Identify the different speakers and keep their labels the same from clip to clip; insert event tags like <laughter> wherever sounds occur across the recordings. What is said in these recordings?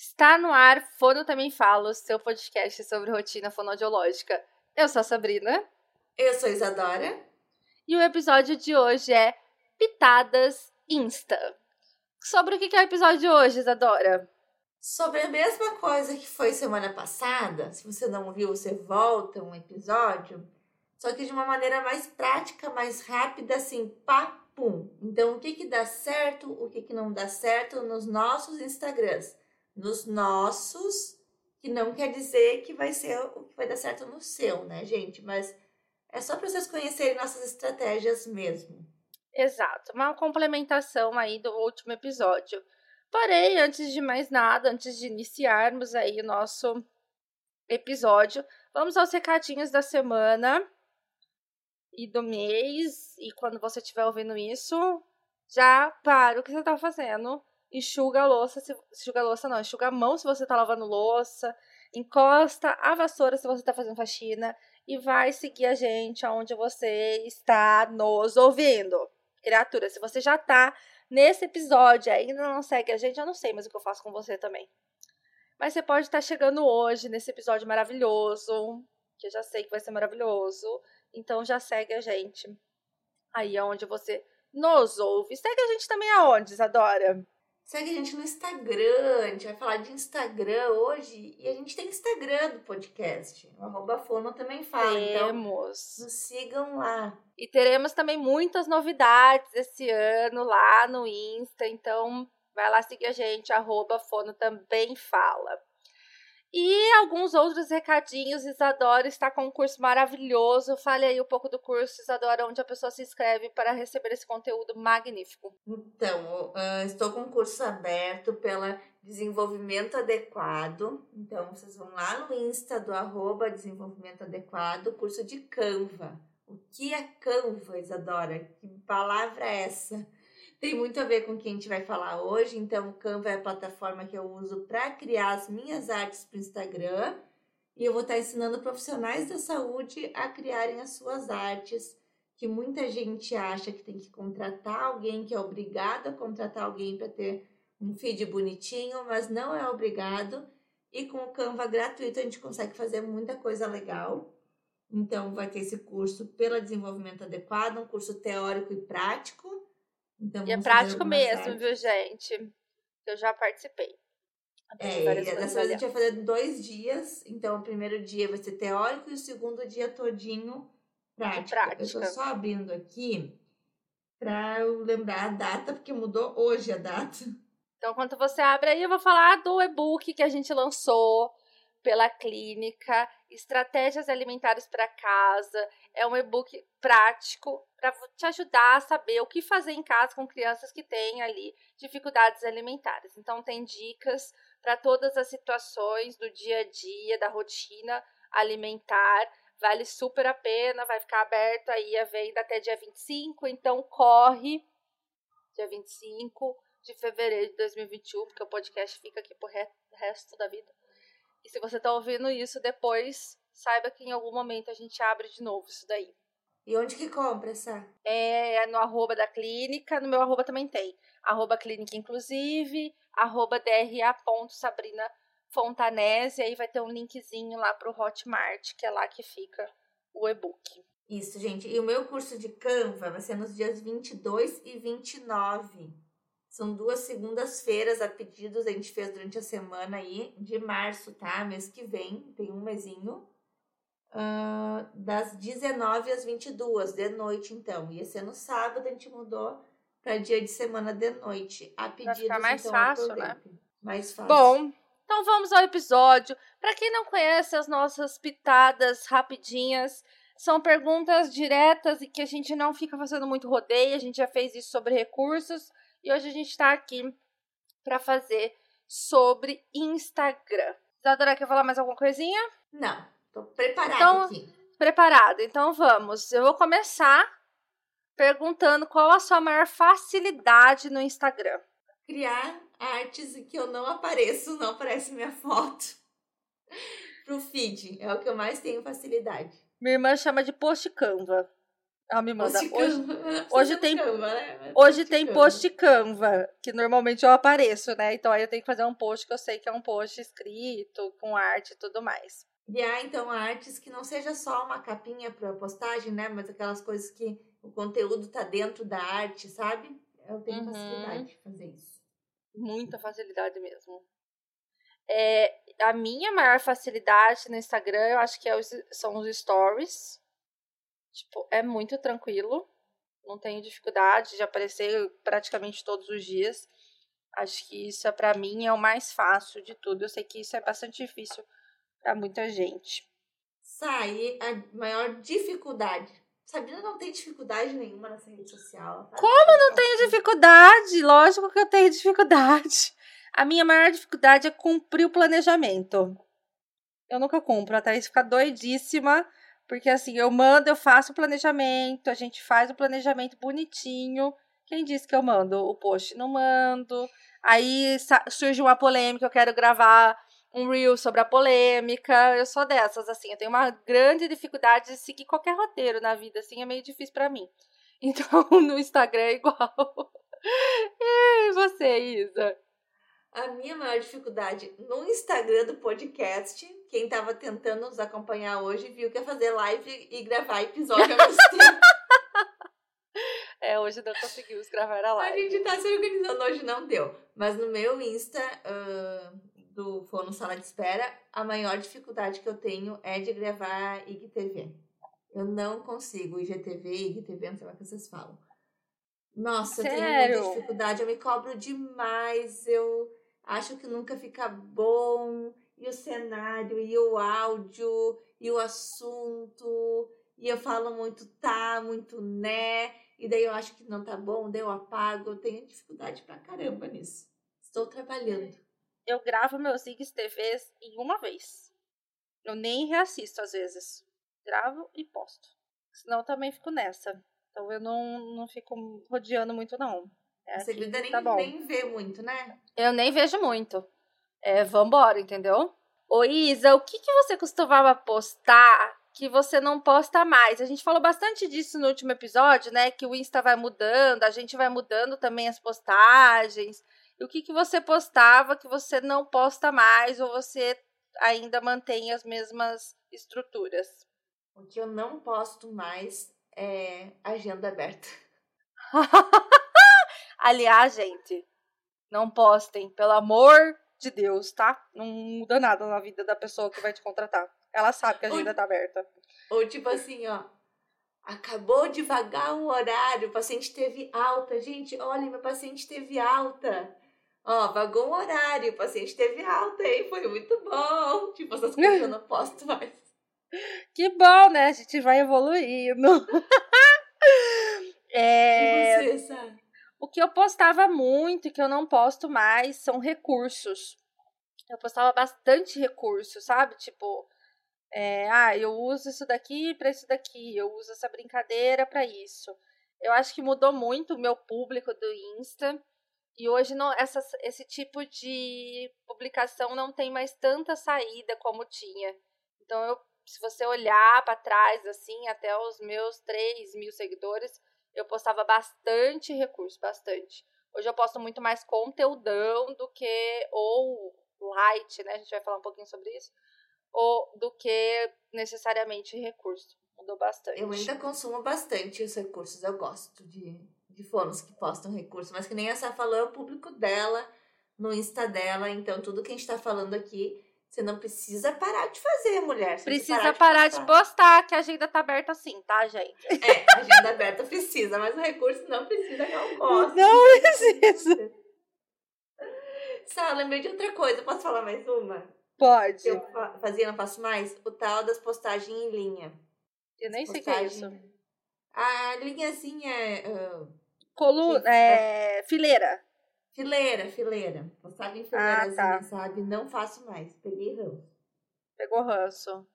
Speaker 1: Está no ar Fono Também Falo, seu podcast sobre rotina fonodiológica. Eu sou a Sabrina.
Speaker 2: Eu sou a Isadora.
Speaker 1: E o episódio de hoje é Pitadas Insta. Sobre o que é o episódio de hoje, Isadora?
Speaker 2: Sobre a mesma coisa que foi semana passada. Se você não viu, você volta um episódio. Só que de uma maneira mais prática, mais rápida, assim, pá, pum. Então, o que que dá certo, o que que não dá certo nos nossos Instagrams nos nossos, que não quer dizer que vai ser o que vai dar certo no seu, né, gente? Mas é só para vocês conhecerem nossas estratégias mesmo.
Speaker 1: Exato, uma complementação aí do último episódio. Porém, antes de mais nada, antes de iniciarmos aí o nosso episódio, vamos aos recadinhos da semana e do mês. E quando você estiver ouvindo isso, já para o que você está fazendo enxuga a louça, se, enxuga a louça não, enxuga a mão se você tá lavando louça, encosta a vassoura se você tá fazendo faxina e vai seguir a gente aonde você está nos ouvindo. Criatura, se você já tá nesse episódio ainda não segue a gente, eu não sei mais o que eu faço com você também. Mas você pode estar chegando hoje nesse episódio maravilhoso, que eu já sei que vai ser maravilhoso. Então já segue a gente aí aonde você nos ouve. Segue a gente também aonde, Isadora?
Speaker 2: Segue a gente no Instagram, a gente vai falar de Instagram hoje. E a gente tem Instagram do podcast. O arroba Fono também fala. Então Temos. Então, nos sigam lá.
Speaker 1: E teremos também muitas novidades esse ano lá no Insta. Então, vai lá seguir a gente, arroba Fono também fala. E alguns outros recadinhos. Isadora está com um curso maravilhoso. Fale aí um pouco do curso, Isadora, onde a pessoa se inscreve para receber esse conteúdo magnífico.
Speaker 2: Então, uh, estou com um curso aberto pela Desenvolvimento Adequado. Então, vocês vão lá no Insta do arroba Desenvolvimento Adequado, curso de Canva. O que é Canva, Isadora? Que palavra é essa? Tem muito a ver com o que a gente vai falar hoje. Então, o Canva é a plataforma que eu uso para criar as minhas artes para o Instagram. E eu vou estar ensinando profissionais da saúde a criarem as suas artes, que muita gente acha que tem que contratar alguém, que é obrigado a contratar alguém para ter um feed bonitinho, mas não é obrigado. E com o Canva gratuito a gente consegue fazer muita coisa legal. Então, vai ter esse curso pelo desenvolvimento adequado, um curso teórico e prático
Speaker 1: então, e é prático mesmo, viu, gente? Eu já participei.
Speaker 2: É, dessa vez a gente vai fazer dois dias. Então, o primeiro dia vai ser teórico e o segundo dia todinho prático. prático. Eu tô só abrindo aqui para eu lembrar a data, porque mudou hoje a data.
Speaker 1: Então, quando você abre aí, eu vou falar do e-book que a gente lançou pela clínica, Estratégias Alimentares para Casa. É um e-book prático para te ajudar a saber o que fazer em casa com crianças que têm ali dificuldades alimentares. Então, tem dicas para todas as situações do dia a dia, da rotina alimentar. Vale super a pena, vai ficar aberto aí a venda até dia 25, então corre dia 25 de fevereiro de 2021, porque o podcast fica aqui pro resto da vida. E se você tá ouvindo isso depois, saiba que em algum momento a gente abre de novo isso daí.
Speaker 2: E onde que compra essa?
Speaker 1: É no arroba da clínica, no meu arroba também tem. Arroba clínica inclusive, arroba dra.sabrina Fontanese, e aí vai ter um linkzinho lá pro Hotmart, que é lá que fica o e-book.
Speaker 2: Isso, gente. E o meu curso de Canva vai ser nos dias 22 e 29 são duas segundas-feiras a pedidos, a gente fez durante a semana aí, de março, tá? Mês que vem, tem um mesinho. Uh, das 19 às 22, de noite, então. Ia ser no sábado, a gente mudou para dia de semana de noite. A pedidos,
Speaker 1: ficar mais então, fácil, né?
Speaker 2: Mais fácil.
Speaker 1: Bom, então vamos ao episódio. Para quem não conhece as nossas pitadas rapidinhas, são perguntas diretas e que a gente não fica fazendo muito rodeio. A gente já fez isso sobre recursos. E hoje a gente está aqui para fazer sobre Instagram. Isadora, quer falar mais alguma coisinha?
Speaker 2: Não, tô preparada então, aqui.
Speaker 1: Preparada, então vamos. Eu vou começar perguntando qual a sua maior facilidade no Instagram.
Speaker 2: Criar artes em que eu não apareço, não aparece minha foto. <laughs> Pro feed, é o que eu mais tenho facilidade.
Speaker 1: Minha irmã chama de post Canva. Ela me manda.
Speaker 2: Post
Speaker 1: Hoje, hoje tem-
Speaker 2: Canva, né?
Speaker 1: Hoje tem
Speaker 2: Canva.
Speaker 1: post Canva, que normalmente eu apareço, né? Então aí eu tenho que fazer um post que eu sei que é um post escrito, com arte e tudo mais.
Speaker 2: Criar, então, artes que não seja só uma capinha para postagem, né? Mas aquelas coisas que o conteúdo tá dentro da arte, sabe? Eu tenho
Speaker 1: Uhum.
Speaker 2: facilidade de fazer isso.
Speaker 1: Muita facilidade mesmo. É, a minha maior facilidade no Instagram, eu acho que é os- são os stories. Tipo, é muito tranquilo. Não tenho dificuldade de aparecer praticamente todos os dias. Acho que isso, é para mim, é o mais fácil de tudo. Eu sei que isso é bastante difícil para muita gente.
Speaker 2: Sair a maior dificuldade. Sabrina não tem dificuldade nenhuma nessa rede social.
Speaker 1: Como não tenho dificuldade? Lógico que eu tenho <laughs> dificuldade. A minha maior dificuldade é cumprir o planejamento. Eu nunca cumpro, a Thaís fica doidíssima, porque assim, eu mando, eu faço o planejamento, a gente faz o planejamento bonitinho. Quem disse que eu mando o post? Não mando. Aí surge uma polêmica, eu quero gravar um reel sobre a polêmica. Eu sou dessas, assim, eu tenho uma grande dificuldade de seguir qualquer roteiro na vida, assim, é meio difícil pra mim. <laughs> Então, no Instagram é igual. <laughs> E você, Isa?
Speaker 2: A minha maior dificuldade no Instagram do podcast, quem estava tentando nos acompanhar hoje viu que é fazer live e gravar episódio ao mesmo tempo. <laughs>
Speaker 1: É, hoje não conseguimos gravar a
Speaker 2: A
Speaker 1: live.
Speaker 2: gente tá se organizando hoje, não deu. Mas no meu Insta ah, do Fono Sala de Espera, a maior dificuldade que eu tenho é de gravar IGTV. Eu não consigo IGTV, IGTV, não sei lá o que vocês falam. Nossa, eu tenho
Speaker 1: Sério?
Speaker 2: muita dificuldade, eu me cobro demais, eu acho que nunca fica bom, e o cenário, e o áudio, e o assunto, e eu falo muito tá, muito né, e daí eu acho que não tá bom, daí eu apago, eu tenho dificuldade pra caramba nisso. Estou trabalhando.
Speaker 1: Eu gravo meus IGTVs em uma vez. Eu nem reassisto às vezes. Gravo e posto. Senão eu também fico nessa. Então eu não, não fico rodeando muito, não. É
Speaker 2: Você
Speaker 1: que
Speaker 2: nem,
Speaker 1: tá bom.
Speaker 2: nem vê muito, né?
Speaker 1: Eu nem vejo muito. É, vambora, entendeu? Ô, Isa, o que, que você costumava postar que você não posta mais? A gente falou bastante disso no último episódio, né? Que o Insta vai mudando, a gente vai mudando também as postagens. E o que, que você postava que você não posta mais ou você ainda mantém as mesmas estruturas?
Speaker 2: O que eu não posto mais é agenda aberta. <laughs>
Speaker 1: Aliás, gente, não postem, pelo amor de Deus, tá? Não muda nada na vida da pessoa que vai te contratar. Ela sabe que a agenda tá aberta.
Speaker 2: Ou tipo assim, ó. Acabou de vagar um horário, o paciente teve alta. Gente, olha, meu paciente teve alta. Ó, vagou um horário, o paciente teve alta, hein? Foi muito bom. Tipo, essas coisas eu não posto mais. <laughs>
Speaker 1: Que bom, né? A gente vai evoluindo. <laughs> É,
Speaker 2: E você, sabe?
Speaker 1: o que eu postava muito e que eu não posto mais são recursos. Eu postava bastante recurso, sabe? Tipo, é, ah, eu uso isso daqui para isso daqui, eu uso essa brincadeira para isso. Eu acho que mudou muito o meu público do Insta. E hoje não, essa, esse tipo de publicação não tem mais tanta saída como tinha. Então, eu, se você olhar para trás, assim, até os meus 3 mil seguidores, eu postava bastante recurso, bastante. Hoje eu posto muito mais conteúdão do que, ou light, né? A gente vai falar um pouquinho sobre isso. Ou do que necessariamente recurso. Mudou bastante.
Speaker 2: Eu ainda consumo bastante os recursos. Eu gosto de, de fonos que postam recursos. Mas que nem essa falou, é o público dela, no Insta dela. Então, tudo que a gente tá falando aqui, você não precisa parar de fazer, mulher. Você
Speaker 1: Precisa parar de
Speaker 2: postar.
Speaker 1: postar, que a agenda tá aberta assim, tá, gente?
Speaker 2: É, a agenda aberta precisa, mas o recurso não precisa, não gosto.
Speaker 1: Não precisa.
Speaker 2: Só, lembrei de outra coisa. Posso falar mais uma?
Speaker 1: Pode.
Speaker 2: Eu fa- fazia, não faço mais? O tal das postagens em linha.
Speaker 1: Eu nem sei o que é
Speaker 2: Postagem-
Speaker 1: isso.
Speaker 2: A linhazinha é
Speaker 1: Coluna,
Speaker 2: Isso,
Speaker 1: é, fileira.
Speaker 2: fileira, fileira. Postagem
Speaker 1: Ah, tá.
Speaker 2: sabe? Não faço mais. Peguei ranço.
Speaker 1: Pegou ranço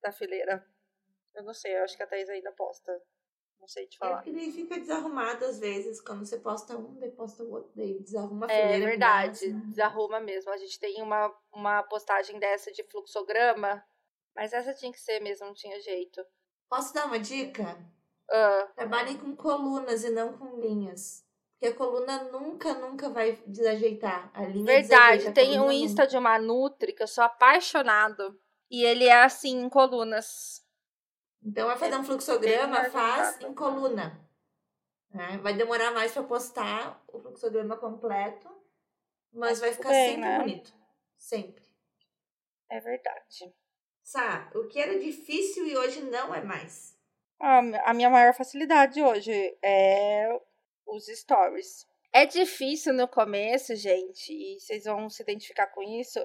Speaker 1: da fileira. Eu não sei, eu acho que a Thaís ainda posta. Não sei te
Speaker 2: É
Speaker 1: falar.
Speaker 2: porque daí fica desarrumado às vezes. Quando você posta um, daí posta o outro, daí desarruma a
Speaker 1: É
Speaker 2: fileira.
Speaker 1: verdade,
Speaker 2: nossa.
Speaker 1: desarruma mesmo. A gente tem uma, uma postagem dessa de fluxograma, mas essa tinha que ser mesmo, não tinha jeito.
Speaker 2: Posso dar uma dica?
Speaker 1: Ah,
Speaker 2: Trabalhem com colunas e não com linhas. Porque a coluna nunca, nunca vai desajeitar. A linha
Speaker 1: verdade, tem um Insta de uma Nutri que eu sou apaixonado. E ele é assim, em colunas.
Speaker 2: Então, vai fazer um fluxograma, faz em coluna. né? Vai demorar mais para postar o fluxograma completo, mas vai ficar
Speaker 1: bem,
Speaker 2: sempre
Speaker 1: né?
Speaker 2: bonito. Sempre.
Speaker 1: É verdade.
Speaker 2: Sá, o que era difícil e hoje não é mais.
Speaker 1: A a minha maior facilidade hoje é os stories. É difícil no começo, gente, e vocês vão se identificar com isso,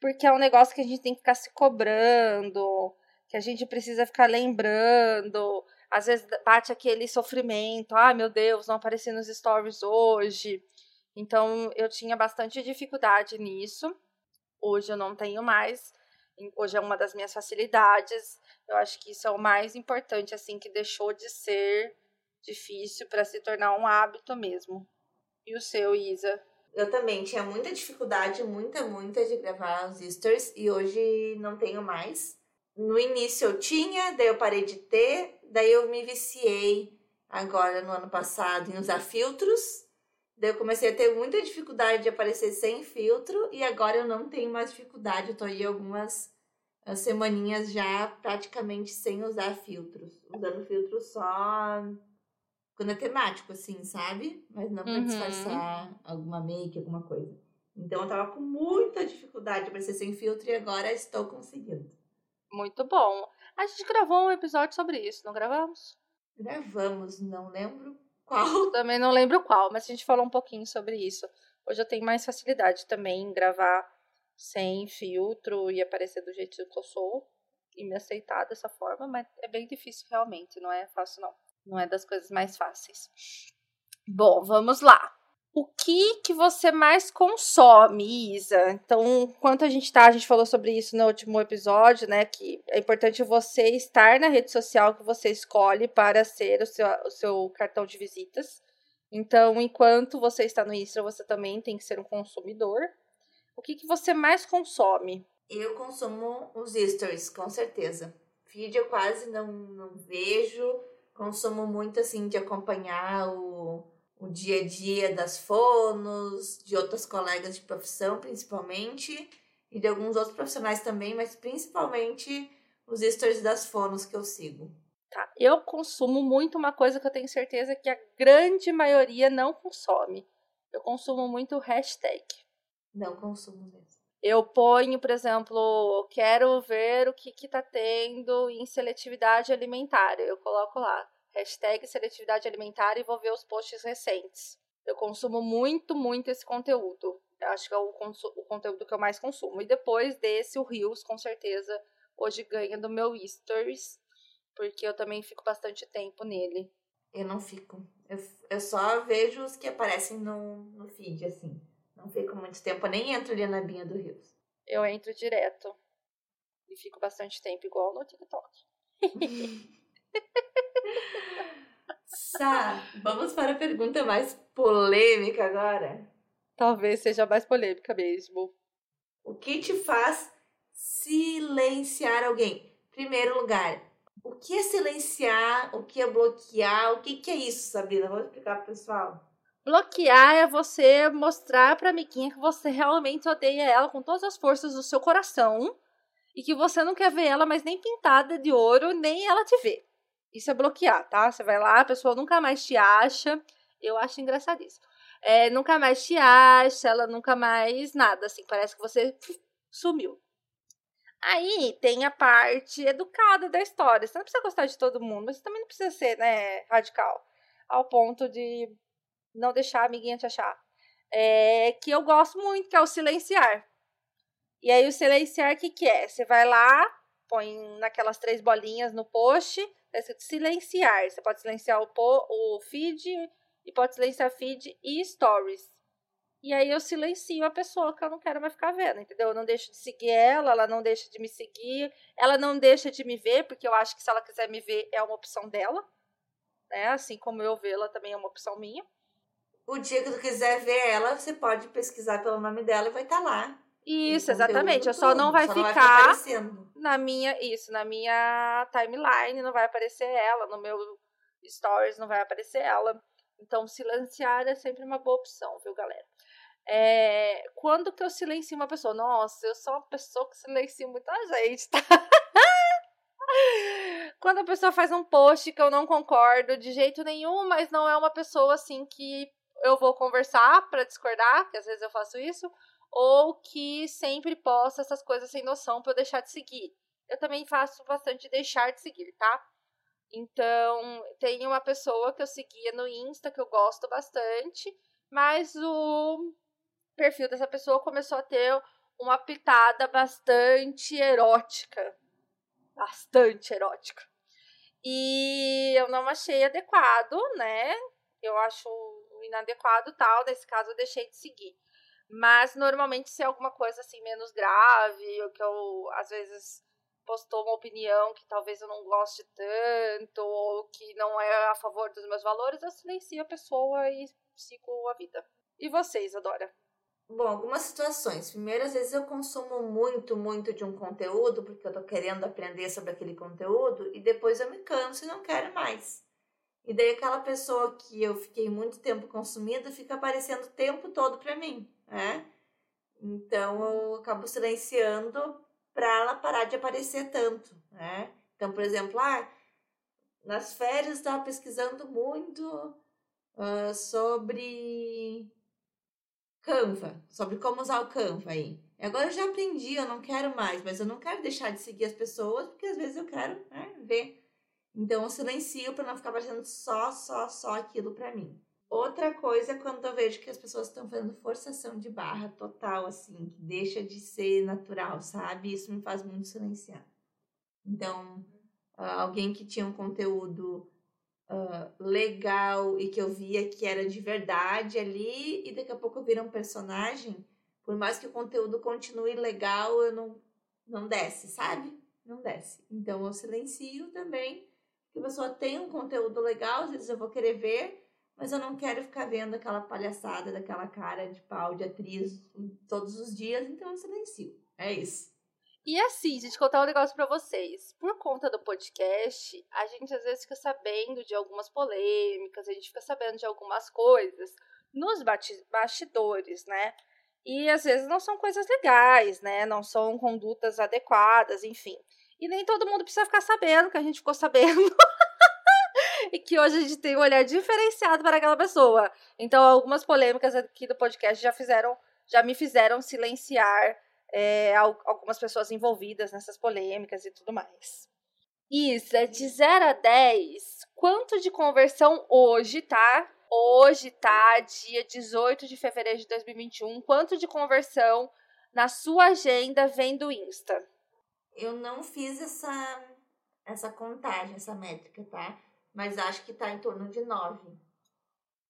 Speaker 1: porque é um negócio que a gente tem que ficar se cobrando, que a gente precisa ficar lembrando. Às vezes bate aquele sofrimento, ah, meu Deus, não apareci nos stories hoje. Então eu tinha bastante dificuldade nisso. Hoje eu não tenho mais. Hoje é uma das minhas facilidades. Eu acho que isso é o mais importante, assim, que deixou de ser difícil para se tornar um hábito mesmo. E o seu, Isa?
Speaker 2: Eu também tinha muita dificuldade, muita, muita, de gravar os stories e hoje não tenho mais. No início eu tinha, daí eu parei de ter, daí eu me viciei agora no ano passado em usar filtros. Daí eu comecei a ter muita dificuldade de aparecer sem filtro e agora eu não tenho mais dificuldade. Eu tô aí algumas ah, semaninhas já praticamente sem usar filtros. Usando filtro só quando é temático, assim, sabe? Mas não pra
Speaker 1: Uhum.
Speaker 2: disfarçar alguma make, alguma coisa. Então eu tava com muita dificuldade de aparecer sem filtro e agora estou conseguindo.
Speaker 1: Muito bom. A gente gravou um episódio sobre isso, não gravamos?
Speaker 2: Gravamos, não lembro qual.
Speaker 1: Também não lembro qual, mas a gente falou um pouquinho sobre isso. Hoje eu tenho mais facilidade também em gravar sem filtro e aparecer do jeito que eu sou e me aceitar dessa forma, mas é bem difícil realmente, não é fácil não. Não é das coisas mais fáceis. Bom, vamos lá. O que que você mais consome, Isa? Então, enquanto a gente tá, a gente falou sobre isso no último episódio, né? Que é importante você estar na rede social que você escolhe para ser o seu, o seu cartão de visitas. Então, enquanto você está no Insta, você também tem que ser um consumidor. O que, que você mais consome?
Speaker 2: Eu consumo os stories, com certeza. Feed eu quase não, não vejo. Consumo muito, assim, de acompanhar o, o dia a dia das fonos, de outras colegas de profissão, principalmente. E de alguns outros profissionais também, mas principalmente os stories das fonos que eu sigo.
Speaker 1: Tá, eu consumo muito uma coisa que eu tenho certeza que a grande maioria não consome. Eu consumo muito hashtag.
Speaker 2: Não consumo mesmo.
Speaker 1: Eu ponho, por exemplo, quero ver o que, que tá tendo em seletividade alimentar. Eu coloco lá, hashtag seletividade alimentar e vou ver os posts recentes. Eu consumo muito, muito esse conteúdo. Eu acho que é o, o conteúdo que eu mais consumo. E depois desse, o Reels, com certeza, hoje ganha do meu Stories, porque eu também fico bastante tempo nele.
Speaker 2: Eu não fico. Eu, eu só vejo os que aparecem no, no feed, assim. Não fico muito tempo, eu nem entro ali na binha do Rios.
Speaker 1: Eu entro direto. E fico bastante tempo, igual no TikTok.
Speaker 2: Sá, vamos para a pergunta mais polêmica agora.
Speaker 1: Talvez seja mais polêmica mesmo.
Speaker 2: O que te faz silenciar alguém? Primeiro lugar, o que é silenciar? O que é bloquear? O que, que é isso, Sabrina? Vamos explicar pro pessoal.
Speaker 1: Bloquear é você mostrar pra amiguinha que você realmente odeia ela com todas as forças do seu coração e que você não quer ver ela mais nem pintada de ouro, nem ela te ver. Isso é bloquear, tá? Você vai lá, a pessoa nunca mais te acha. Eu acho engraçadíssimo. É, nunca mais te acha, ela nunca mais nada, assim, parece que você sumiu. Aí tem a parte educada da história. Você não precisa gostar de todo mundo, mas você também não precisa ser, né, radical. Ao ponto de não deixar a amiguinha te achar. É, que eu gosto muito, que é o silenciar. E aí o silenciar, o que, que é? Você vai lá, põe naquelas três bolinhas no post, tá escrito silenciar. Você pode silenciar o, po o feed e pode silenciar feed e stories. E aí eu silencio a pessoa que eu não quero mais ficar vendo, entendeu? Eu não deixo de seguir ela, ela não deixa de me seguir, ela não deixa de me ver, porque eu acho que se ela quiser me ver é uma opção dela, né? Assim como eu vê-la também é uma opção minha.
Speaker 2: O dia que tu quiser ver ela, você pode pesquisar pelo nome dela e vai estar lá.
Speaker 1: Isso, exatamente. Eu só não vai
Speaker 2: só
Speaker 1: ficar
Speaker 2: aparecendo.
Speaker 1: na minha, isso, na minha timeline, não vai aparecer ela no meu stories, não vai aparecer ela. Então, silenciar é sempre uma boa opção, viu, galera? É, quando que eu silencio uma pessoa? Nossa, eu sou uma pessoa que silencia muita gente, tá? <laughs> quando a pessoa faz um post que eu não concordo de jeito nenhum, mas não é uma pessoa assim que eu vou conversar para discordar, que às vezes eu faço isso, ou que sempre posta essas coisas sem noção para eu deixar de seguir. Eu também faço bastante deixar de seguir, tá? Então, tem uma pessoa que eu seguia no Insta que eu gosto bastante, mas o perfil dessa pessoa começou a ter uma pitada bastante erótica. Bastante erótica. E eu não achei adequado, né? Eu acho inadequado tal. Nesse caso, eu deixei de seguir. Mas normalmente, se é alguma coisa assim menos grave, ou que eu às vezes postou uma opinião que talvez eu não goste tanto, ou que não é a favor dos meus valores, eu silencio a pessoa e sigo a vida. E vocês, Adora?
Speaker 2: Bom, algumas situações. Primeiro, às vezes eu consumo muito, muito de um conteúdo, porque eu tô querendo aprender sobre aquele conteúdo, e depois eu me canso e não quero mais. E daí aquela pessoa que eu fiquei muito tempo consumindo fica aparecendo o tempo todo para mim, né? Então eu acabo silenciando para ela parar de aparecer tanto, né? Então, por exemplo, ah, nas férias estava pesquisando muito uh, sobre Canva, sobre como usar o Canva aí. Agora eu já aprendi, eu não quero mais, mas eu não quero deixar de seguir as pessoas, porque às vezes eu quero né, ver. Então eu silencio para não ficar fazendo só, só, só aquilo para mim. Outra coisa é quando eu vejo que as pessoas estão fazendo forçação de barra total, assim, que deixa de ser natural, sabe? Isso me faz muito silenciar. Então, ah, alguém que tinha um conteúdo uh, legal e que eu via que era de verdade ali, e daqui a pouco vira um personagem, por mais que o conteúdo continue legal, eu não, não desce, sabe? Não desce. Então eu silencio também, que a pessoa tem um conteúdo legal, às vezes eu vou querer ver, mas eu não quero ficar vendo aquela palhaçada daquela cara de pau de atriz todos os dias, então eu silencio. É isso.
Speaker 1: E assim, gente, contar um negócio para vocês. Por conta do podcast, a gente às vezes fica sabendo de algumas polêmicas, a gente fica sabendo de algumas coisas nos bastidores, né? E às vezes não são coisas legais, né? Não são condutas adequadas, enfim. E nem todo mundo precisa ficar sabendo que a gente ficou sabendo. <laughs> e que hoje a gente tem um olhar diferenciado para aquela pessoa. Então, algumas polêmicas aqui do podcast já fizeram, já me fizeram silenciar é, algumas pessoas envolvidas nessas polêmicas e tudo mais. Isso, é de 0 a 10. Quanto de conversão hoje, tá? Hoje tá dia 18 de fevereiro de 2021. Quanto de conversão na sua agenda vem do Insta?
Speaker 2: Eu não fiz essa, essa contagem, essa métrica, tá? Mas acho que tá em torno de 9.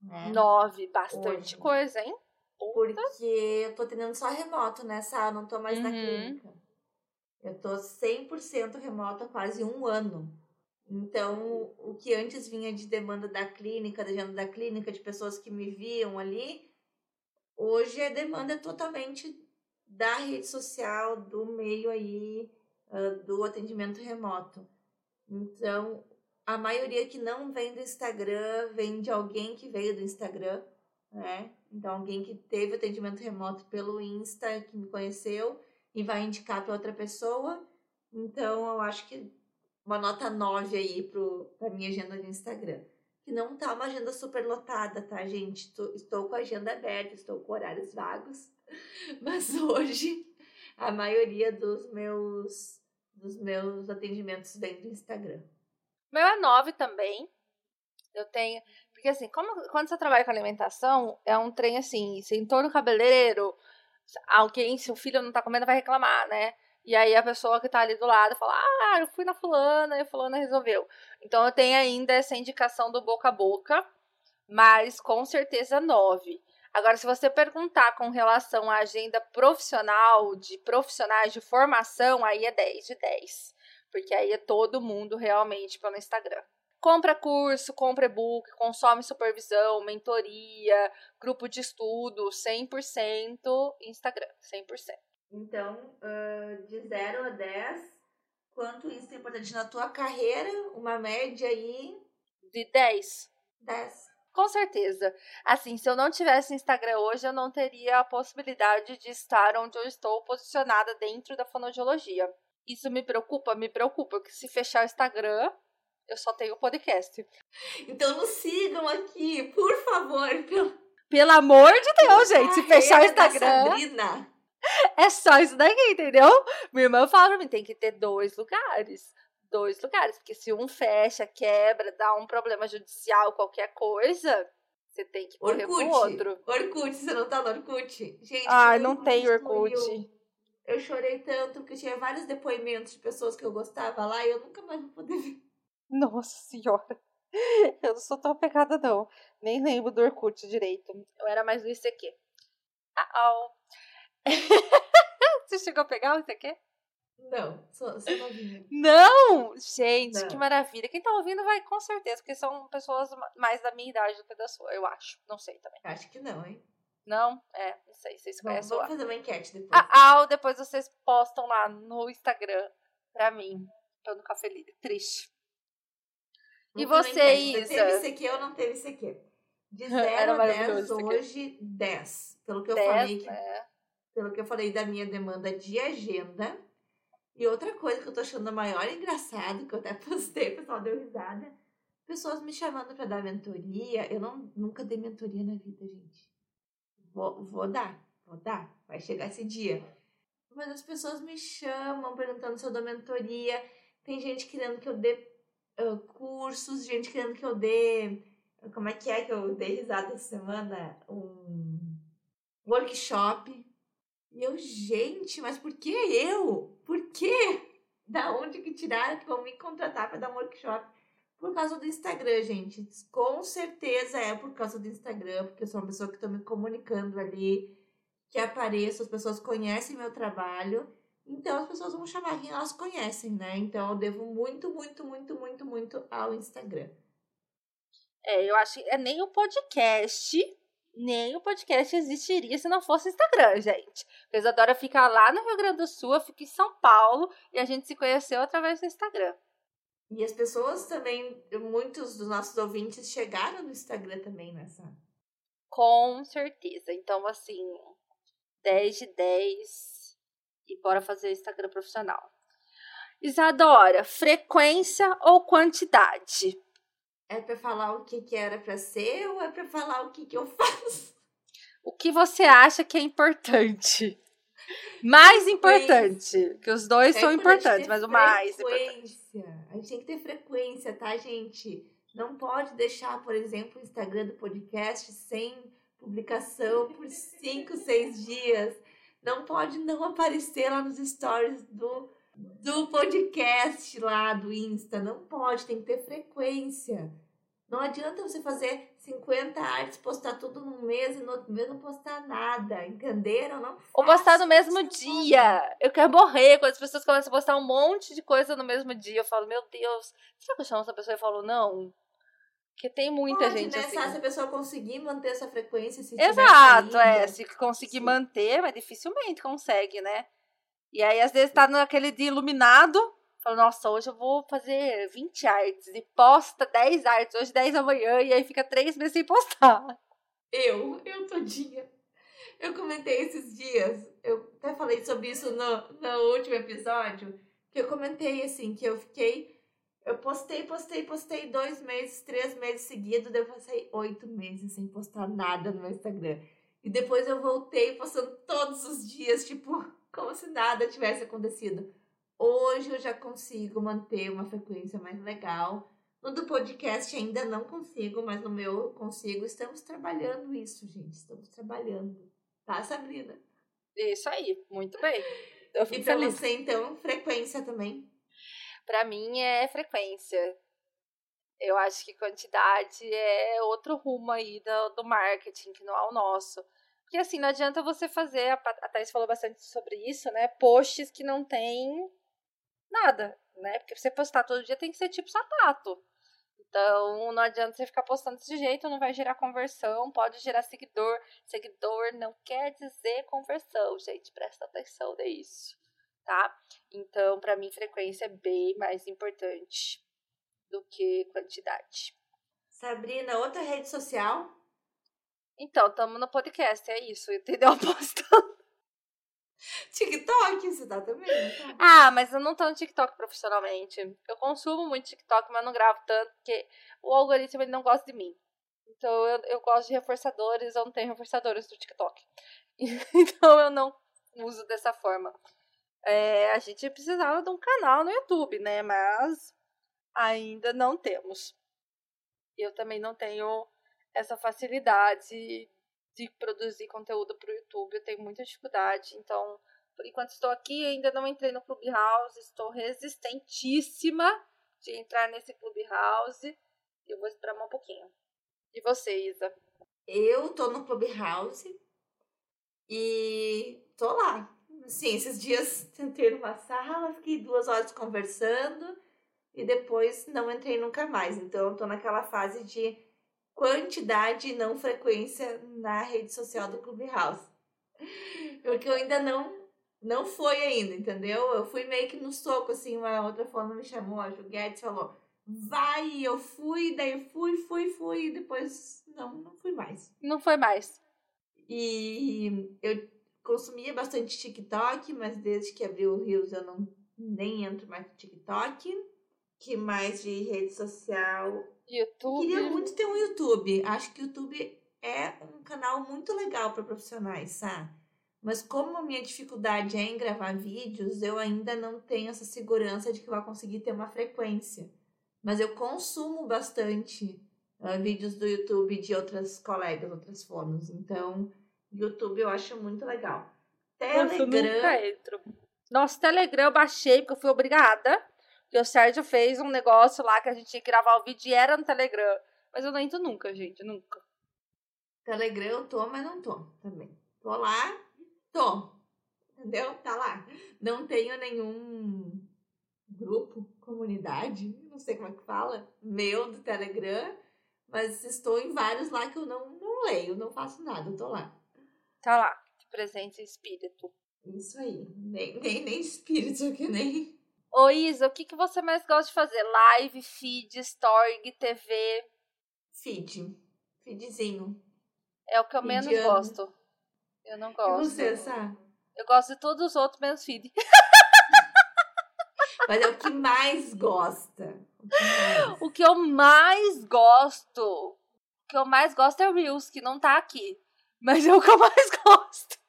Speaker 1: Né? 9, bastante hoje. coisa, hein?
Speaker 2: Porque eu tô treinando só remoto nessa, não tô mais uhum. na clínica. Eu tô 100% remoto há quase um ano. Então, o que antes vinha de demanda da clínica, da agenda da clínica, de pessoas que me viam ali, hoje a demanda é totalmente da rede social, do meio aí, uh, do atendimento remoto. Então, a maioria que não vem do Instagram, vem de alguém que veio do Instagram né? Então, alguém que teve atendimento remoto pelo Insta, que me conheceu e vai indicar para outra pessoa. Então, eu acho que uma nota 9 aí para minha agenda de Instagram. Que não tá uma agenda super lotada, tá, gente? Estou, estou com a agenda aberta, estou com horários vagos. <laughs> Mas hoje, a maioria dos meus, dos meus atendimentos vem do Instagram.
Speaker 1: Meu é 9 também. Eu tenho. Porque assim, como, quando você trabalha com alimentação, é um trem assim, se entrou no cabeleireiro, alguém, se o filho não tá comendo, vai reclamar, né? E aí a pessoa que tá ali do lado fala, ah, eu fui na fulana e a fulana resolveu. Então eu tenho ainda essa indicação do boca a boca, mas com certeza nove. Agora, se você perguntar com relação à agenda profissional, de profissionais de formação, aí é 10 de 10. Porque aí é todo mundo realmente pelo Instagram. Compra curso, compra e-book, consome supervisão, mentoria, grupo de estudo, 100% Instagram, 100%.
Speaker 2: Então, uh, de 0 a 10, quanto isso é importante na tua carreira? Uma média aí?
Speaker 1: De 10?
Speaker 2: 10.
Speaker 1: Com certeza. Assim, se eu não tivesse Instagram hoje, eu não teria a possibilidade de estar onde eu estou posicionada dentro da fonoaudiologia. Isso me preocupa? Me preocupa, porque se fechar o Instagram, eu só tenho o podcast.
Speaker 2: Então nos sigam aqui, por favor. Pelo,
Speaker 1: pelo amor de Deus, gente. Se fechar o Instagram.
Speaker 2: Sabrina.
Speaker 1: É só isso daqui, entendeu? Minha irmã fala pra mim: tem que ter dois lugares dois lugares. Porque se um fecha, quebra, dá um problema judicial, qualquer coisa, você tem que correr Orkut. pro outro.
Speaker 2: Orkut, você não tá no Orkut?
Speaker 1: Gente, Ai, não tem Orkut.
Speaker 2: Eu chorei tanto porque tinha vários depoimentos de pessoas que eu gostava lá e eu nunca mais vou poder ver.
Speaker 1: Nossa senhora. <laughs> Eu não sou tão pegada, não. Nem lembro do Orkut direito. Eu era mais do ICQ. Ah, oh. <laughs> Você chegou a pegar o ICQ?
Speaker 2: Não, sou, sou novinha.
Speaker 1: Não! Gente, não. que maravilha. Quem tá ouvindo vai com certeza, porque são pessoas mais da minha idade do que da sua, eu acho. Não sei também.
Speaker 2: Acho que não, hein?
Speaker 1: Não? É, não sei. Vocês conhecem
Speaker 2: Vamos fazer uma enquete depois.
Speaker 1: Ah, ah, depois vocês postam lá no Instagram pra mim. Eu não ficar feliz. Triste. e você, Isa?
Speaker 2: Teve ICQ ou não teve ICQ? De <laughs> 0 a 10, hoje 10. Pelo que eu 10, falei. É. Pelo que eu falei da minha demanda de agenda e outra coisa que eu tô achando maior engraçado, que eu até postei, o pessoal deu risada, pessoas me chamando para dar mentoria. Eu não, nunca dei mentoria na vida, gente. Vou, vou dar, vou dar, vai chegar esse dia. Mas as pessoas me chamam perguntando se eu dou mentoria. Tem gente querendo que eu dê uh, cursos, gente querendo que eu dê. Como é que é que eu dei risada essa semana? Um workshop. E eu, gente, mas por que eu? Por quê? Da onde que tiraram que vão me contratar para dar um workshop? Por causa do Instagram, gente. Com certeza é por causa do Instagram, porque eu sou uma pessoa que estou me comunicando ali, que apareço, as pessoas conhecem meu trabalho. Então as pessoas vão chamar quem elas conhecem, né? Então eu devo muito, muito, muito, muito, muito ao Instagram.
Speaker 1: É, eu acho que é nem o podcast nem o podcast existiria se não fosse Instagram, gente. A Isadora fica lá no Rio Grande do Sul, eu fico em São Paulo e a gente se conheceu através do Instagram.
Speaker 2: E as pessoas também, muitos dos nossos ouvintes chegaram no Instagram também nessa.
Speaker 1: Com certeza. Então, assim, 10 de 10 e bora fazer Instagram profissional. Isadora, frequência ou quantidade?
Speaker 2: É para falar o que, que era para ser ou é para falar o que, que eu <laughs> faço?
Speaker 1: O que você acha que é importante? Mais importante, que os dois é são importantes, mas o mais importante.
Speaker 2: A gente tem que ter frequência, tá, gente? Não pode deixar, por exemplo, o Instagram do podcast sem publicação por cinco, seis dias. Não pode não aparecer lá nos stories do, do podcast lá do Insta. Não pode, tem que ter frequência. Não adianta você fazer 50 artes, postar tudo num mês e no outro mês não postar nada. Entenderam? Não
Speaker 1: Ou postar no mesmo dia. Eu quero morrer quando as pessoas começam a postar um monte de coisa no mesmo dia. Eu falo, meu Deus, será que eu chamo essa pessoa e falo, não? Porque tem muita
Speaker 2: Pode,
Speaker 1: gente
Speaker 2: né?
Speaker 1: assim.
Speaker 2: Se a pessoa conseguir manter essa frequência, se
Speaker 1: Exato, é. Se conseguir Sim. manter, mas dificilmente consegue, né? E aí, às vezes, tá naquele dia iluminado, Fala, nossa, hoje eu vou fazer 20 artes e posta 10 artes, hoje 10 amanhã, e aí fica 3 meses sem postar.
Speaker 2: Eu, eu todinha. Eu comentei esses dias, eu até falei sobre isso no, no último episódio, que eu comentei assim, que eu fiquei. Eu postei, postei, postei dois meses, três meses seguidos, eu passei oito meses sem postar nada no meu Instagram. E depois eu voltei postando todos os dias, tipo, como se nada tivesse acontecido. Hoje eu já consigo manter uma frequência mais legal. No do podcast ainda não consigo, mas no meu eu consigo. Estamos trabalhando isso, gente. Estamos trabalhando. Tá, Sabrina?
Speaker 1: Isso aí, muito bem. Eu
Speaker 2: fico e pra feliz. você, então, frequência também?
Speaker 1: Para mim é frequência. Eu acho que quantidade é outro rumo aí do, do marketing, que não é o nosso. Porque assim, não adianta você fazer, a, a Thais falou bastante sobre isso, né? Posts que não tem nada, né? Porque você postar todo dia tem que ser tipo sapato. Então, não adianta você ficar postando desse jeito, não vai gerar conversão, pode gerar seguidor. Seguidor não quer dizer conversão, gente, presta atenção nisso, tá? Então, para mim, frequência é bem mais importante do que quantidade.
Speaker 2: Sabrina, outra rede social?
Speaker 1: Então, estamos no podcast, é isso, entendeu? <laughs> Postando. <laughs>
Speaker 2: TikTok, você tá também? Tá?
Speaker 1: Ah, mas eu não tô no TikTok profissionalmente. Eu consumo muito TikTok, mas não gravo tanto, porque o algoritmo ele não gosta de mim. Então eu, eu gosto de reforçadores, eu não tenho reforçadores do TikTok. <laughs> então eu não uso dessa forma. É, a gente precisava de um canal no YouTube, né? Mas ainda não temos. Eu também não tenho essa facilidade de produzir conteúdo para o YouTube. Eu tenho muita dificuldade. Então, por enquanto estou aqui, ainda não entrei no Clubhouse. Estou resistentíssima de entrar nesse Clubhouse. Eu vou esperar um pouquinho. E você, Isa?
Speaker 2: Eu tô no Clubhouse e tô lá. Sim, esses dias <laughs> entrei numa sala, fiquei duas horas conversando e depois não entrei nunca mais. Então, eu tô naquela fase de quantidade e não frequência na rede social do Clubhouse. Porque eu ainda não não foi ainda, entendeu? Eu fui meio que no soco, assim, uma outra forma me chamou, a Guedes falou, vai, eu fui, daí fui, fui, fui, e depois não, não fui mais.
Speaker 1: Não foi mais.
Speaker 2: E eu consumia bastante TikTok, mas desde que abriu o Rios eu não nem entro mais no TikTok. Que mais de rede social?
Speaker 1: YouTube.
Speaker 2: Queria muito ter um YouTube. Acho que o YouTube é um canal muito legal para profissionais, sabe? Mas como a minha dificuldade é em gravar vídeos, eu ainda não tenho essa segurança de que vai conseguir ter uma frequência. Mas eu consumo bastante uh, vídeos do YouTube de outras colegas, outras fonos. Então, YouTube eu acho muito legal. Telegram.
Speaker 1: Nossa, Telegram eu baixei porque eu fui obrigada. E o Sérgio fez um negócio lá que a gente tinha que gravar o vídeo e era no Telegram. Mas eu não entro nunca, gente, nunca.
Speaker 2: Telegram eu tô, mas não tô também. Tô lá, tô. Entendeu? Tá lá. Não tenho nenhum grupo, comunidade, não sei como é que fala, meu do Telegram, mas estou em vários lá que eu não, não leio, não faço nada, eu tô lá.
Speaker 1: Tá lá, de presente espírito.
Speaker 2: Isso aí. Nem, nem, nem espírito, que nem
Speaker 1: Ô Isa, o que, que você mais gosta de fazer? Live, feed, story, TV?
Speaker 2: Feed. Feedzinho.
Speaker 1: É o que eu menos gosto. Eu não gosto.
Speaker 2: E você, Sá?
Speaker 1: Eu gosto de todos os outros, menos feed. <laughs>
Speaker 2: Mas é o que mais gosta.
Speaker 1: O que, mais? o que eu mais gosto. O que eu mais gosto é o Reels, que não tá aqui. Mas é o que eu mais <laughs> gosto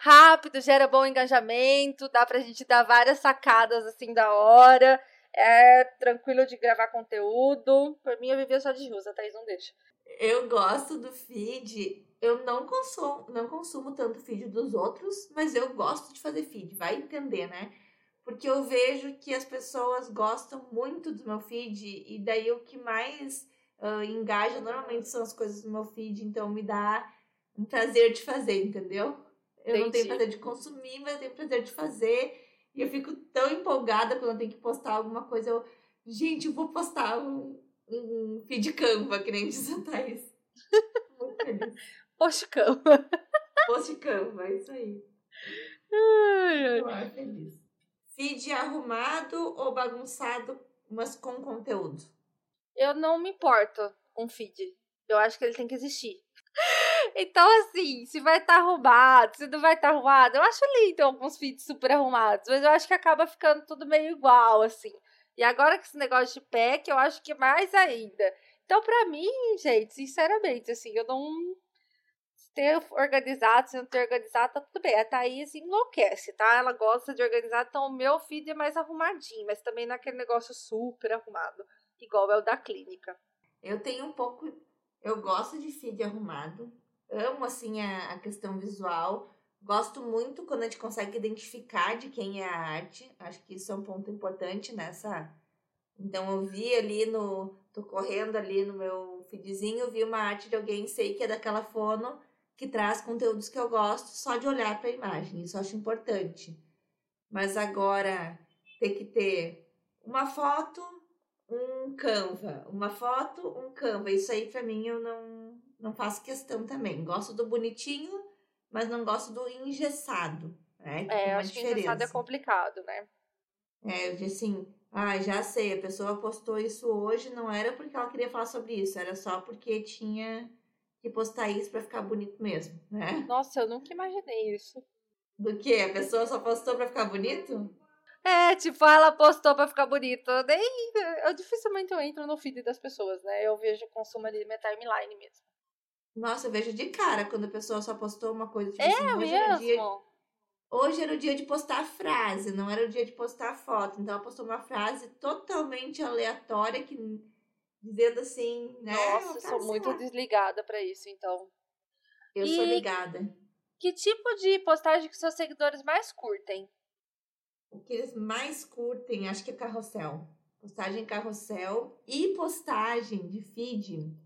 Speaker 1: rápido, gera bom engajamento, dá pra gente dar várias sacadas assim da hora. É tranquilo de gravar conteúdo. Por mim, eu vivia só de usa, Thaís não deixa.
Speaker 2: Eu gosto do feed. Eu não consumo, não consumo tanto feed dos outros, mas eu gosto de fazer feed, vai entender, né? Porque eu vejo que as pessoas gostam muito do meu feed e daí o que mais uh, engaja normalmente são as coisas do meu feed, então me dá um prazer de fazer, entendeu? Eu Entendi. não tenho prazer de consumir, mas eu tenho prazer de fazer. E eu fico tão empolgada quando eu tenho que postar alguma coisa. Eu, gente, eu vou postar um, um feed Canva, que nem diz a Thaís. <laughs> Muito feliz.
Speaker 1: Post Canva.
Speaker 2: Post Canva, é isso aí. Ai, ai. Feliz. Feed arrumado ou bagunçado, mas com conteúdo?
Speaker 1: Eu não me importo com feed. Eu acho que ele tem que existir. Então, assim, se vai estar tá arrumado, se não vai estar tá arrumado, eu acho lindo alguns feeds super arrumados, mas eu acho que acaba ficando tudo meio igual, assim. E agora que esse negócio de pack, eu acho que mais ainda. Então, pra mim, gente, sinceramente, assim, eu não. Se ter organizado, se não ter organizado, tá tudo bem. A Thaís enlouquece, tá? Ela gosta de organizar, então o meu feed é mais arrumadinho, mas também naquele negócio super arrumado, igual é o da clínica.
Speaker 2: Eu tenho um pouco. Eu gosto de feed arrumado, amo assim a, a questão visual. Gosto muito quando a gente consegue identificar de quem é a arte. Acho que isso é um ponto importante nessa. Então eu vi ali no. tô correndo ali no meu feedzinho, vi uma arte de alguém, sei que é daquela fono, que traz conteúdos que eu gosto só de olhar para a imagem. Isso eu acho importante. Mas agora ter que ter uma foto, um Canva, uma foto, um Canva. Isso aí para mim eu não não faço questão também. Gosto do bonitinho, mas não gosto do engessado. Né?
Speaker 1: é, acho diferença. que engessado é complicado, né?
Speaker 2: É, eu disse assim, ah, já sei, a pessoa postou isso hoje, não era porque ela queria falar sobre isso, era só porque tinha que postar isso para ficar bonito mesmo, né?
Speaker 1: Nossa, eu nunca imaginei isso.
Speaker 2: Do que? A pessoa só postou para ficar bonito?
Speaker 1: É, tipo, ela postou pra ficar bonito. Eu nem. Eu dificilmente eu entro no feed das pessoas, né? Eu vejo o consumo ali minha timeline mesmo.
Speaker 2: Nossa, eu vejo de cara quando a pessoa só postou uma coisa. Tipo
Speaker 1: é
Speaker 2: assim, hoje Era
Speaker 1: mesmo?
Speaker 2: dia, hoje era o dia de postar frase, não era o dia de postar foto. Então ela postou uma frase totalmente aleatória que dizendo assim, né?
Speaker 1: Nossa, eu sou muito desligada pra isso, então.
Speaker 2: Eu
Speaker 1: E-
Speaker 2: sou ligada.
Speaker 1: Que tipo de postagem que seus seguidores mais curtem?
Speaker 2: O que eles mais curtem, acho que é carrossel. Postagem carrossel e postagem de feed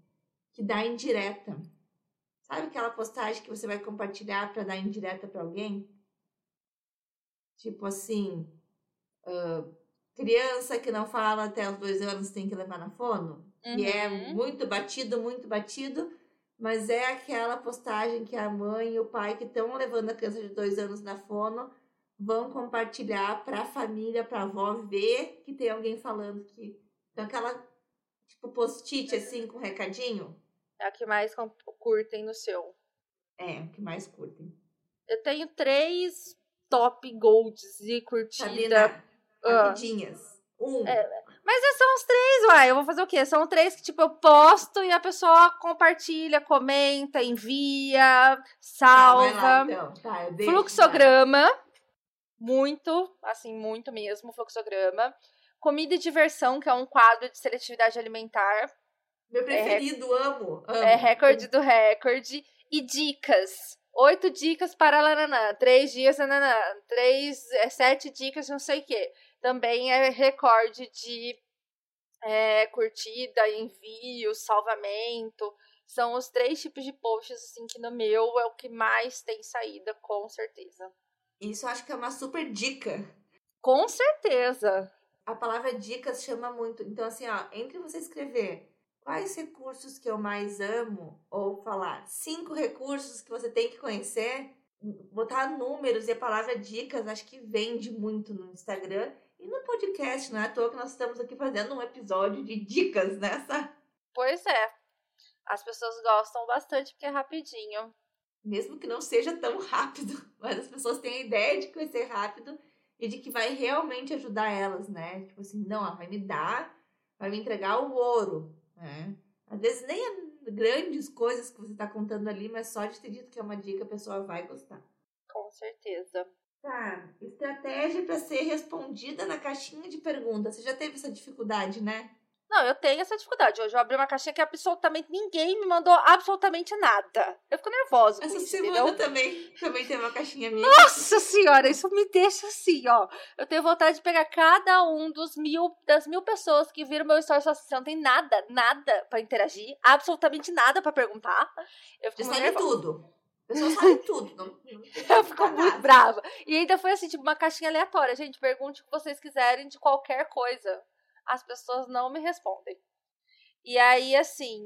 Speaker 2: que dá indireta. Sabe aquela postagem que você vai compartilhar para dar indireta para alguém? Tipo assim, ah, criança que não fala até os dois anos tem que levar na fono. E é
Speaker 1: Uhum.
Speaker 2: muito batido, muito batido, mas é aquela postagem que a mãe e o pai que estão levando a criança de dois anos na fono vão compartilhar para a família, para a avó ver que tem alguém falando que. Então, aquela tipo post-it assim com recadinho
Speaker 1: É a que mais curtem no seu.
Speaker 2: é o que mais curtem.
Speaker 1: Eu tenho três top golds de curtida. Ah.
Speaker 2: rapidinhas. Um.
Speaker 1: Mas esses são os três, uai. Eu vou fazer o quê? São três que, tipo, eu posto e a pessoa compartilha, comenta, envia,
Speaker 2: Tá, vai lá,
Speaker 1: salva.
Speaker 2: então. Tá, deixo,
Speaker 1: Fluxograma. Muito, assim, muito mesmo, fluxograma. Comida e diversão, que é um quadro de seletividade alimentar.
Speaker 2: Meu preferido, amo, amo.
Speaker 1: É recorde do recorde. E dicas. Oito dicas para lananã. Três dias, nananã. Três, é, sete dicas, não sei o quê. Também é recorde de é, curtida, envio, salvamento. São os três tipos de posts, assim, que no meu é o que mais tem saída, com certeza.
Speaker 2: Isso eu acho que é uma super dica.
Speaker 1: Com certeza.
Speaker 2: A palavra dicas chama muito. Então, assim, ó, entre você escrever quais recursos que eu mais amo, ou falar cinco recursos que você tem que conhecer, botar números e a palavra dicas, acho que vende muito no Instagram e no podcast. Não é à toa que nós estamos aqui fazendo um episódio de dicas nessa.
Speaker 1: Pois é. As pessoas gostam bastante porque é rapidinho.
Speaker 2: Mesmo que não seja tão rápido, <laughs> mas as pessoas têm a ideia de que vai ser rápido e de que vai realmente ajudar elas, né? Tipo assim, não, ela vai me dar, vai me entregar o ouro, né? Às vezes nem é grandes coisas que você tá contando ali, mas só de ter dito que é uma dica, a pessoa vai gostar.
Speaker 1: Com certeza.
Speaker 2: Tá, estratégia para ser respondida na caixinha de perguntas. Você já teve essa dificuldade, né?
Speaker 1: Não, eu tenho essa dificuldade. Hoje eu abri uma caixinha que absolutamente ninguém me mandou absolutamente nada. Eu fico nervosa
Speaker 2: Essa
Speaker 1: isso,
Speaker 2: semana
Speaker 1: entendeu?
Speaker 2: também, também tem uma caixinha minha.
Speaker 1: Nossa senhora, isso me deixa assim, ó. Eu tenho vontade de pegar cada um dos mil, das mil pessoas que viram meu story e assim, você não tem nada, nada pra interagir, absolutamente nada pra perguntar. Eu fico
Speaker 2: Você sabe tudo. A pessoa sabe <laughs> tudo. Não, não
Speaker 1: Eu fico muito brava. E ainda foi assim, tipo, uma caixinha aleatória. Gente, pergunte o que vocês quiserem de qualquer coisa. As pessoas não me respondem. E aí, assim,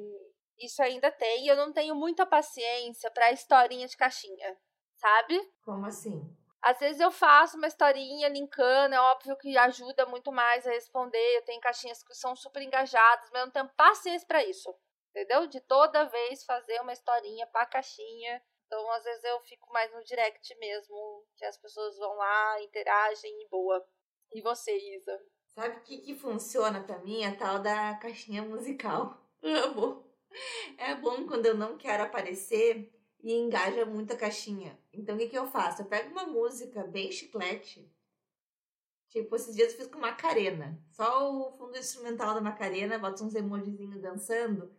Speaker 1: isso ainda tem. E eu não tenho muita paciência pra historinha de caixinha, sabe?
Speaker 2: Como assim?
Speaker 1: Às vezes eu faço uma historinha linkando, é óbvio que ajuda muito mais a responder. Eu tenho caixinhas que são super engajadas, mas eu não tenho paciência pra isso. Entendeu? De toda vez fazer uma historinha pra caixinha. Então, às vezes eu fico mais no direct mesmo, que as pessoas vão lá, interagem e boa. E você, Isa?
Speaker 2: Sabe o que, que funciona pra mim? A tal da caixinha musical. <laughs> Amo. É bom quando eu não quero aparecer e engaja muito a caixinha. Então o que, que eu faço? Eu pego uma música bem chiclete. Tipo, esses dias eu fiz com Macarena. Só o fundo instrumental da Macarena, boto uns emojizinhos dançando.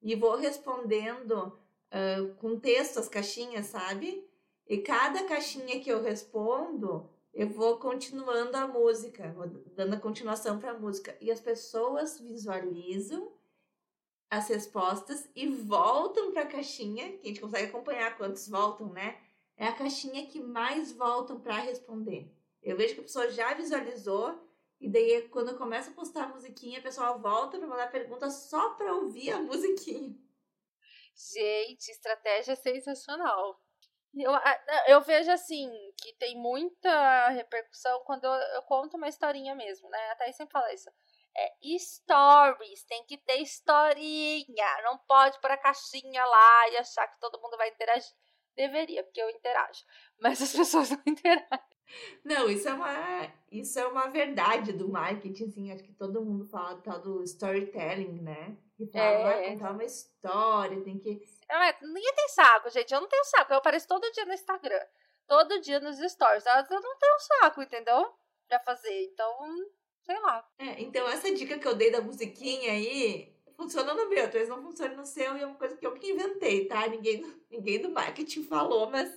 Speaker 2: E vou respondendo ah, com texto as caixinhas, sabe? E cada caixinha que eu respondo, eu vou continuando a música, vou dando a continuação para a música. E as pessoas visualizam as respostas e voltam para a caixinha, que a gente consegue acompanhar quantos voltam, né? É a caixinha que mais voltam para responder. Eu vejo que a pessoa já visualizou e daí quando eu começo a postar a musiquinha, a pessoa volta para mandar pergunta só para ouvir a <laughs> musiquinha.
Speaker 1: Gente, estratégia sensacional. Eu, eu vejo assim, que tem muita repercussão quando eu, eu conto uma historinha mesmo, né? Até sempre fala isso. É stories, tem que ter historinha. Não pode pôr a caixinha lá e achar que todo mundo vai interagir. Deveria, porque eu interajo. Mas as <laughs> pessoas não interagem.
Speaker 2: Não, isso é uma, isso é uma verdade do marketing, assim, acho que todo mundo fala tal do storytelling, né? Que fala, é, vai contar uma história, tem que...
Speaker 1: É, ninguém tem saco, gente, eu não tenho saco, eu apareço todo dia no Instagram, todo dia nos stories, eu não tenho saco, entendeu? Pra fazer, então, sei lá.
Speaker 2: É, então essa dica que eu dei da musiquinha aí, funciona no meu, talvez não funcione no seu, e é uma coisa que eu que inventei, tá? Ninguém, ninguém do marketing falou, mas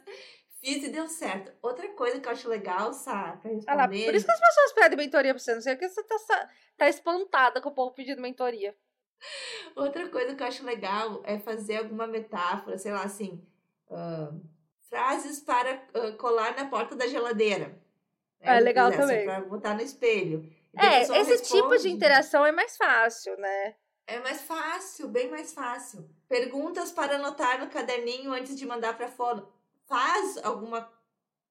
Speaker 2: Fiz e deu certo. Outra coisa que eu acho legal, Sá, pra responder... Ah lá,
Speaker 1: por isso que as pessoas pedem mentoria pra você. Não sei porque você tá, tá espantada com o povo pedindo mentoria. <laughs>
Speaker 2: Outra coisa que eu acho legal é fazer alguma metáfora, sei lá, assim... Uh, frases para uh, colar na porta da geladeira.
Speaker 1: É, é legal também.
Speaker 2: Pra botar no espelho.
Speaker 1: Então, é, esse responde, tipo de interação é mais fácil, né?
Speaker 2: É mais fácil, bem mais fácil. Perguntas para anotar no caderninho antes de mandar para fora faz alguma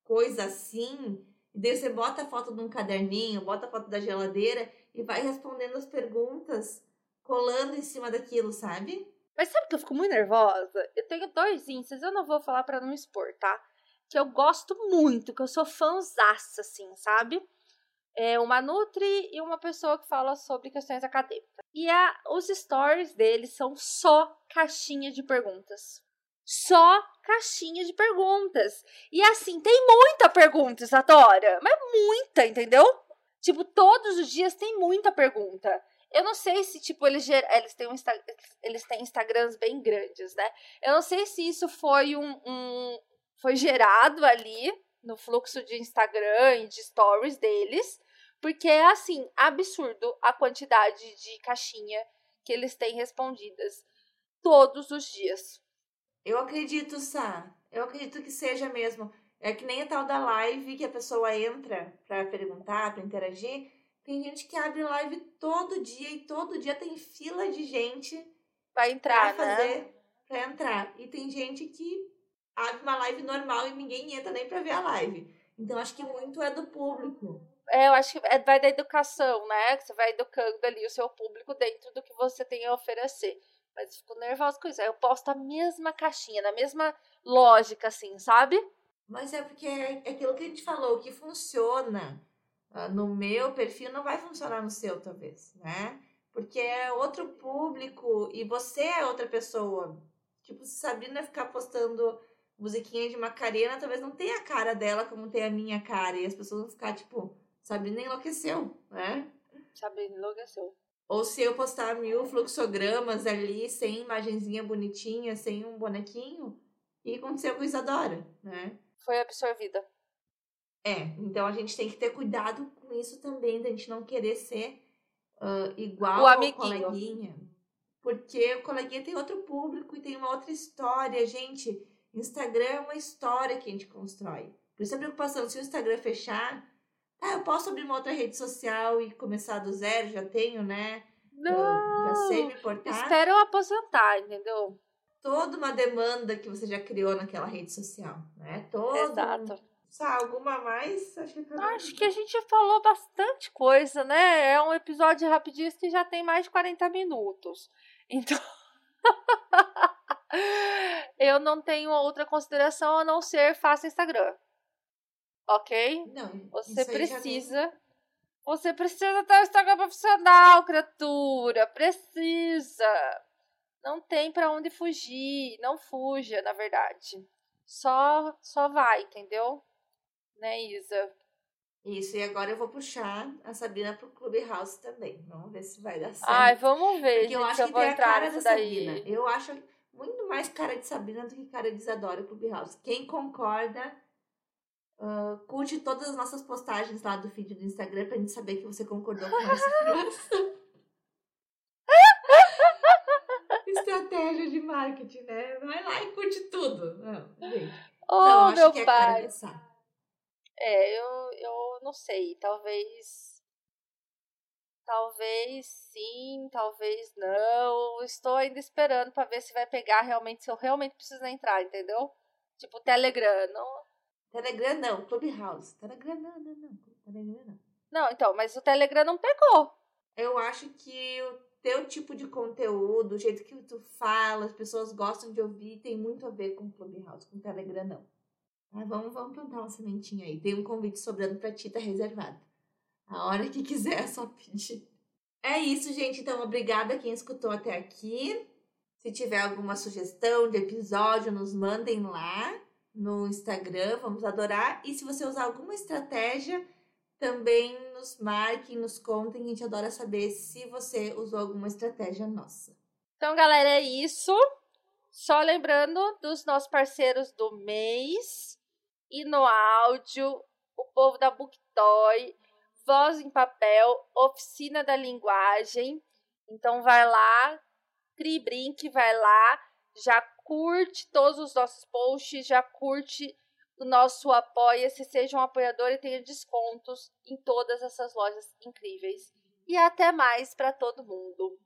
Speaker 2: coisa assim, e daí você bota a foto de um caderninho, bota a foto da geladeira e vai respondendo as perguntas, colando em cima daquilo, sabe?
Speaker 1: Mas sabe que eu fico muito nervosa? Eu tenho dois índices, eu não vou falar para não expor, tá? Que eu gosto muito, que eu sou fãzaça, assim, sabe? É uma Nutri e uma pessoa que fala sobre questões acadêmicas. E a, os stories deles são só caixinha de perguntas só caixinha de perguntas. E assim, tem muita pergunta, Satora, mas muita, entendeu? Tipo, todos os dias tem muita pergunta. Eu não sei se, tipo, eles, eles, têm um eles têm Instagrams bem grandes, né? Eu não sei se isso foi um, um foi gerado ali no fluxo de Instagram e de stories deles, porque é assim, absurdo a quantidade de caixinha que eles têm respondidas todos os dias.
Speaker 2: Eu acredito, Sá. Eu acredito que seja mesmo. É que nem a tal da live que a pessoa entra para perguntar, para interagir. Tem gente que abre live todo dia e todo dia tem fila de gente
Speaker 1: para entrar,
Speaker 2: pra né? fazer, né? Pra entrar. E tem gente que abre uma live normal e ninguém entra nem para ver a live. Então acho que muito é do público.
Speaker 1: É, eu acho que é, vai da educação, né? Que você vai educando ali o seu público dentro do que você tem a oferecer. Mas fico nervosa com isso. Aí eu posto a mesma caixinha, na mesma lógica, assim, sabe?
Speaker 2: Mas é porque é aquilo que a gente falou, que funciona uh, no meu perfil não vai funcionar no seu, talvez, né? Porque é outro público e você é outra pessoa. Tipo, se Sabrina ficar postando musiquinha de Macarena, talvez não tenha a cara dela como tem a minha cara. E as pessoas vão ficar, tipo, Sabrina enlouqueceu, né?
Speaker 1: Sabrina enlouqueceu.
Speaker 2: Ou se eu postar mil fluxogramas ali, sem imagenzinha bonitinha, sem um bonequinho, e aconteceu com Isadora, né?
Speaker 1: Foi absorvida.
Speaker 2: É, então a gente tem que ter cuidado com isso também, da gente não querer ser uh, igual
Speaker 1: o
Speaker 2: ao coleguinha. Porque o coleguinha tem outro público e tem uma outra história. Gente, Instagram é uma história que a gente constrói. Por isso a preocupação, se o Instagram fechar, ah, eu posso abrir uma outra rede social e começar do zero, já tenho, né?
Speaker 1: Não!
Speaker 2: já sei me portar.
Speaker 1: Espero eu aposentar, entendeu?
Speaker 2: Toda uma demanda que você já criou naquela rede social, né? Todo
Speaker 1: Exato.
Speaker 2: Sabe, alguma mais? Acho que,
Speaker 1: Acho que a gente falou bastante coisa, né? É um episódio rapidinho que já tem mais de 40 minutos. Então. <laughs> eu não tenho outra consideração a não ser faça Instagram ok?
Speaker 2: Não.
Speaker 1: Você precisa. Você precisa ter um Instagram profissional, criatura. Precisa. Não tem para onde fugir. Não fuja, na verdade. Só, só vai, entendeu? Né, Isa?
Speaker 2: Isso, e agora eu vou puxar a Sabrina pro Clubhouse também. Vamos ver se vai dar certo.
Speaker 1: Ai, vamos ver,
Speaker 2: Porque gente, eu acho que tem a cara da daí. Sabrina. Eu acho muito mais cara de Sabrina do que cara de Isadora Clubhouse. Quem concorda Uh, curte todas as nossas postagens lá do feed do Instagram pra gente saber que você concordou com essa informação. <laughs> Estratégia de marketing, né? Vai lá e curte tudo. Não, gente.
Speaker 1: Oh, não, meu é pai. É, eu, eu não sei. Talvez. Talvez sim, talvez não. Estou ainda esperando para ver se vai pegar realmente, se eu realmente preciso entrar, entendeu? Tipo Telegram, não?
Speaker 2: Telegram não, Clubhouse. Telegram não, não, não. Telegram não.
Speaker 1: Não, então, mas o Telegram não pegou.
Speaker 2: Eu acho que o teu tipo de conteúdo, o jeito que tu fala, as pessoas gostam de ouvir, tem muito a ver com Clubhouse, com Telegram não. Mas vamos, vamos plantar uma sementinha aí. Tem um convite sobrando pra ti, tá reservado. A hora que quiser é só pedir. É isso, gente. Então, obrigada quem escutou até aqui. Se tiver alguma sugestão de episódio, nos mandem lá no Instagram, vamos adorar. E se você usar alguma estratégia, também nos marquem, nos contem, a gente adora saber se você usou alguma estratégia nossa.
Speaker 1: Então, galera, é isso. Só lembrando dos nossos parceiros do mês e no áudio, o povo da Booktoy, Voz em Papel, Oficina da Linguagem. Então vai lá, Cri Brinque, vai lá, já curte todos os nossos posts, já curte o nosso Apoia-se, seja um apoiador e tenha descontos em todas essas lojas incríveis. E até mais para todo mundo!